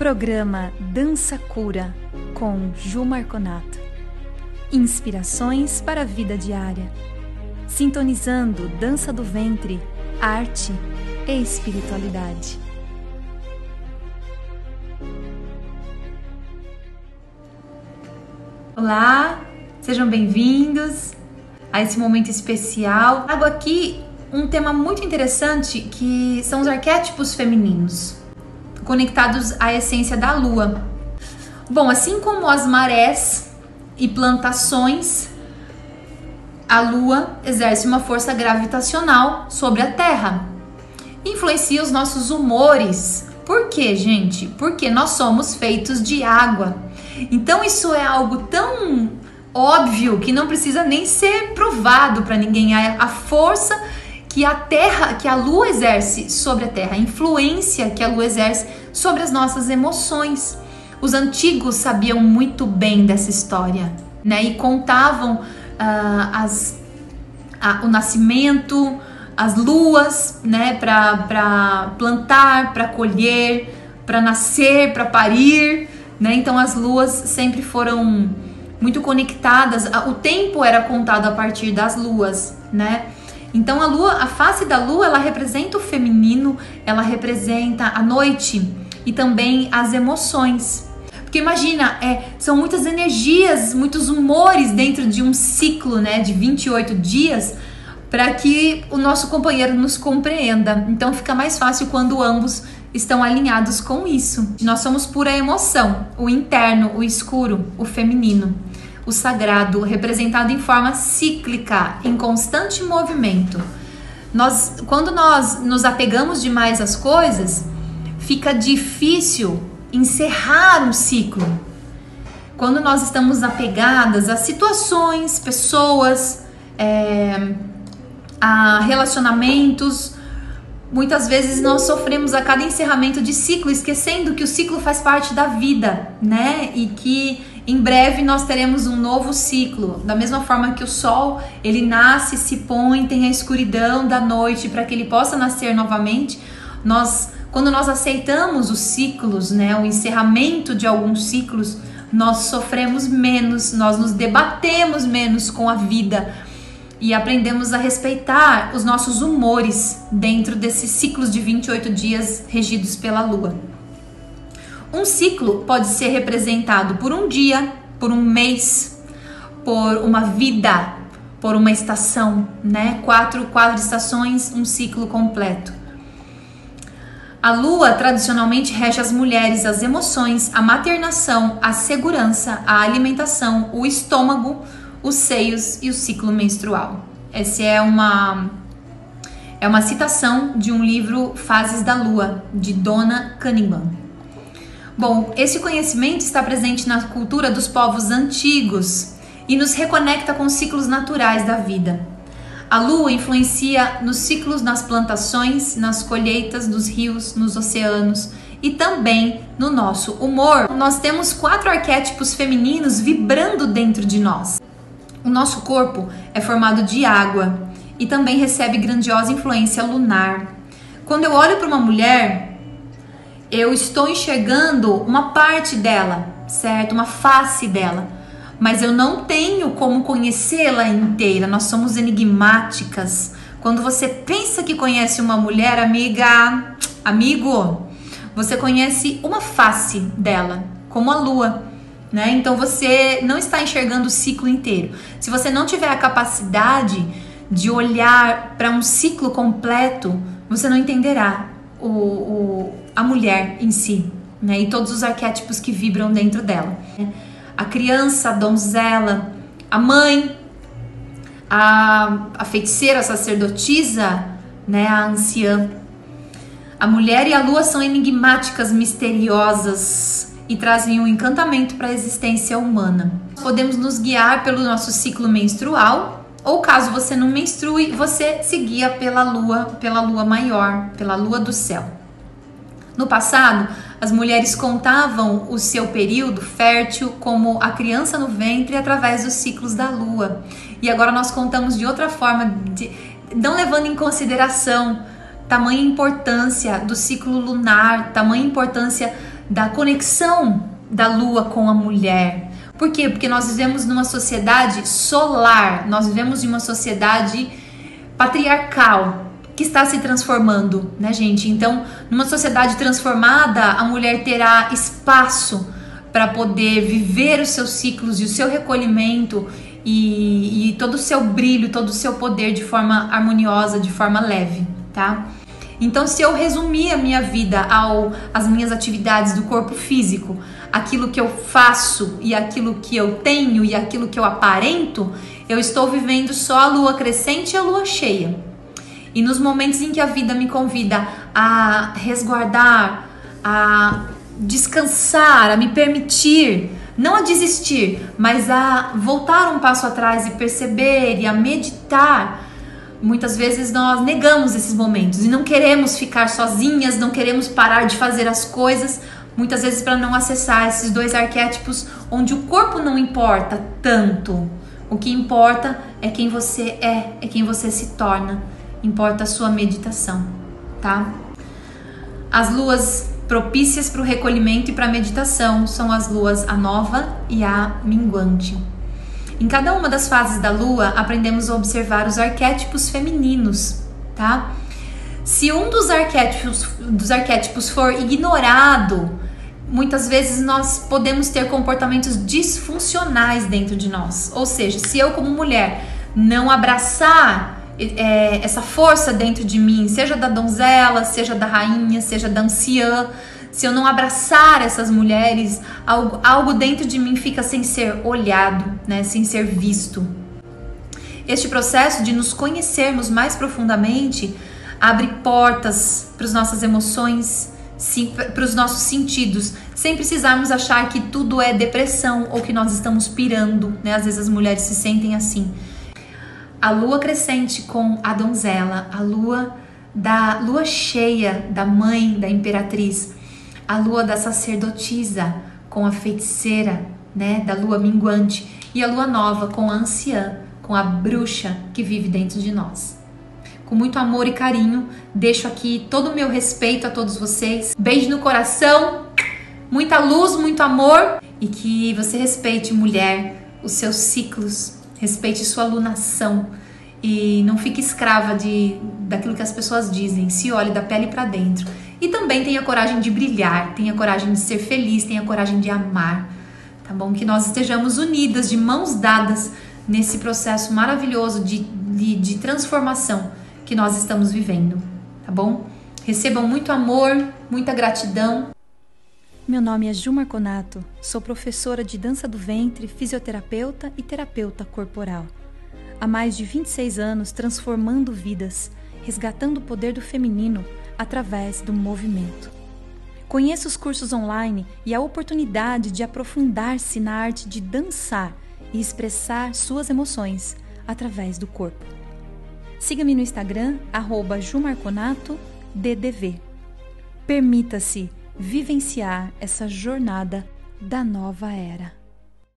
Programa Dança Cura com Ju Marconato. Inspirações para a vida diária. Sintonizando dança do ventre, arte e espiritualidade. Olá, sejam bem-vindos a esse momento especial. Trago aqui um tema muito interessante que são os arquétipos femininos, conectados à essência da lua. Bom, assim como as marés e plantações, a lua exerce uma força gravitacional sobre a Terra. Influencia os nossos humores. Por quê, gente? Porque nós somos feitos de água. Então isso é algo tão óbvio que não precisa nem ser provado para ninguém. A, força que a Terra, que a Lua exerce sobre a Terra, a influência que a Lua exerce sobre as nossas emoções. Os antigos sabiam muito bem dessa história, né? E contavam uh, as, o nascimento, as luas, né? Para plantar, para colher, para nascer, para parir, né? Então as luas sempre foram muito conectadas. O tempo era contado a partir das luas, né? Então a lua, a face da lua, ela representa o feminino, ela representa a noite e também as emoções. Porque imagina, é, são muitas energias, muitos humores dentro de um ciclo, né, de 28 dias, para que o nosso companheiro nos compreenda. Então fica mais fácil quando ambos estão alinhados com isso. Nós somos pura emoção, o interno, o escuro, o feminino o sagrado, representado em forma cíclica, em constante movimento. Nós, quando nós nos apegamos demais às coisas, fica difícil encerrar um ciclo. Quando nós estamos apegadas a situações, pessoas, é, a relacionamentos, muitas vezes nós sofremos a cada encerramento de ciclo, esquecendo que o ciclo faz parte da vida, né? E que em breve nós teremos um novo ciclo, da mesma forma que o sol, ele nasce, se põe, tem a escuridão da noite para que ele possa nascer novamente. Nós, quando nós aceitamos os ciclos, né, o encerramento de alguns ciclos, nós sofremos menos, nós nos debatemos menos com a vida e aprendemos a respeitar os nossos humores dentro desses ciclos de 28 dias regidos pela lua. Um ciclo pode ser representado por um dia, por um mês, por uma vida, por uma estação, né? Quatro, quatro estações, um ciclo completo. A lua tradicionalmente rege as mulheres, as emoções, a maternação, a segurança, a alimentação, o estômago, os seios e o ciclo menstrual. Essa é uma é uma citação de um livro Fases da Lua de Donna Cunningham. Bom, esse conhecimento está presente na cultura dos povos antigos e nos reconecta com os ciclos naturais da vida. A lua influencia nos ciclos nas plantações, nas colheitas, nos rios, nos oceanos e também no nosso humor. Nós temos quatro arquétipos femininos vibrando dentro de nós. O nosso corpo é formado de água e também recebe grandiosa influência lunar. Quando eu olho para uma mulher, eu estou enxergando uma parte dela, certo? Uma face dela. Mas eu não tenho como conhecê-la inteira. Nós somos enigmáticas. Quando você pensa que conhece uma mulher, amiga, amigo, você conhece uma face dela, como a lua. Né? Então você não está enxergando o ciclo inteiro. Se você não tiver a capacidade de olhar para um ciclo completo, você não entenderá o, o, a mulher em si, né? E todos os arquétipos que vibram dentro dela. A criança, a donzela, a mãe, a, a feiticeira, a sacerdotisa, né? A anciã. A mulher e a lua são enigmáticas, misteriosas e trazem um encantamento para a existência humana. Podemos nos guiar pelo nosso ciclo menstrual, ou caso você não menstrue, você se guia pela lua, pela lua maior, pela lua do céu. No passado, as mulheres contavam o seu período fértil como a criança no ventre através dos ciclos da lua. E agora nós contamos de outra forma, de, não levando em consideração tamanha importância do ciclo lunar, tamanha importância da conexão da lua com a mulher. Por quê? Porque nós vivemos numa sociedade solar, nós vivemos em uma sociedade patriarcal que está se transformando, né, gente? Então, numa sociedade transformada, a mulher terá espaço para poder viver os seus ciclos e o seu recolhimento e, e todo o seu brilho, todo o seu poder de forma harmoniosa, de forma leve, tá? Então, se eu resumir a minha vida ao as minhas atividades do corpo físico, aquilo que eu faço e aquilo que eu tenho e aquilo que eu aparento, eu estou vivendo só a lua crescente e a lua cheia. E nos momentos em que a vida me convida a resguardar, a descansar, a me permitir, não a desistir, mas a voltar um passo atrás e perceber e a meditar Muitas vezes nós negamos esses momentos e não queremos ficar sozinhas, não queremos parar de fazer as coisas, muitas vezes para não acessar esses dois arquétipos onde o corpo não importa tanto. O que importa é quem você é, é quem você se torna. Importa a sua meditação, tá? As luas propícias para o recolhimento e para a meditação são as luas a nova e a minguante. Em cada uma das fases da lua, aprendemos a observar os arquétipos femininos, tá? Se um dos arquétipos, dos arquétipos for ignorado, muitas vezes nós podemos ter comportamentos disfuncionais dentro de nós. Ou seja, se eu, como mulher, não abraçar é, essa força dentro de mim, seja da donzela, seja da rainha, seja da anciã, se eu não abraçar essas mulheres, algo, algo dentro de mim fica sem ser olhado, né, sem ser visto. Este processo de nos conhecermos mais profundamente abre portas para as nossas emoções, para os nossos sentidos, sem precisarmos achar que tudo é depressão ou que nós estamos pirando, né? Às vezes as mulheres se sentem assim. A lua crescente com a donzela, a lua da lua cheia da mãe da imperatriz, a lua da sacerdotisa com a feiticeira, né, da lua minguante, e a lua nova com a anciã, com a bruxa que vive dentro de nós. Com muito amor e carinho, deixo aqui todo o meu respeito a todos vocês. Beijo no coração, muita luz, muito amor e que você respeite, mulher, os seus ciclos, respeite sua lunação e não fique escrava de daquilo que as pessoas dizem. Se olhe da pele para dentro e também tenha coragem de brilhar, tenha coragem de ser feliz, tenha coragem de amar, tá bom? Que nós estejamos unidas, de mãos dadas, nesse processo maravilhoso de, de, de transformação que nós estamos vivendo, tá bom? Recebam muito amor, muita gratidão. Meu nome é Ju Marconato, sou professora de dança do ventre, fisioterapeuta e terapeuta corporal. Há mais de 26 anos transformando vidas, resgatando o poder do feminino através do movimento. Conheça os cursos online e a oportunidade de aprofundar-se na arte de dançar e expressar suas emoções através do corpo. Siga-me no Instagram, jumarconatoddv. Permita-se vivenciar essa jornada da nova era.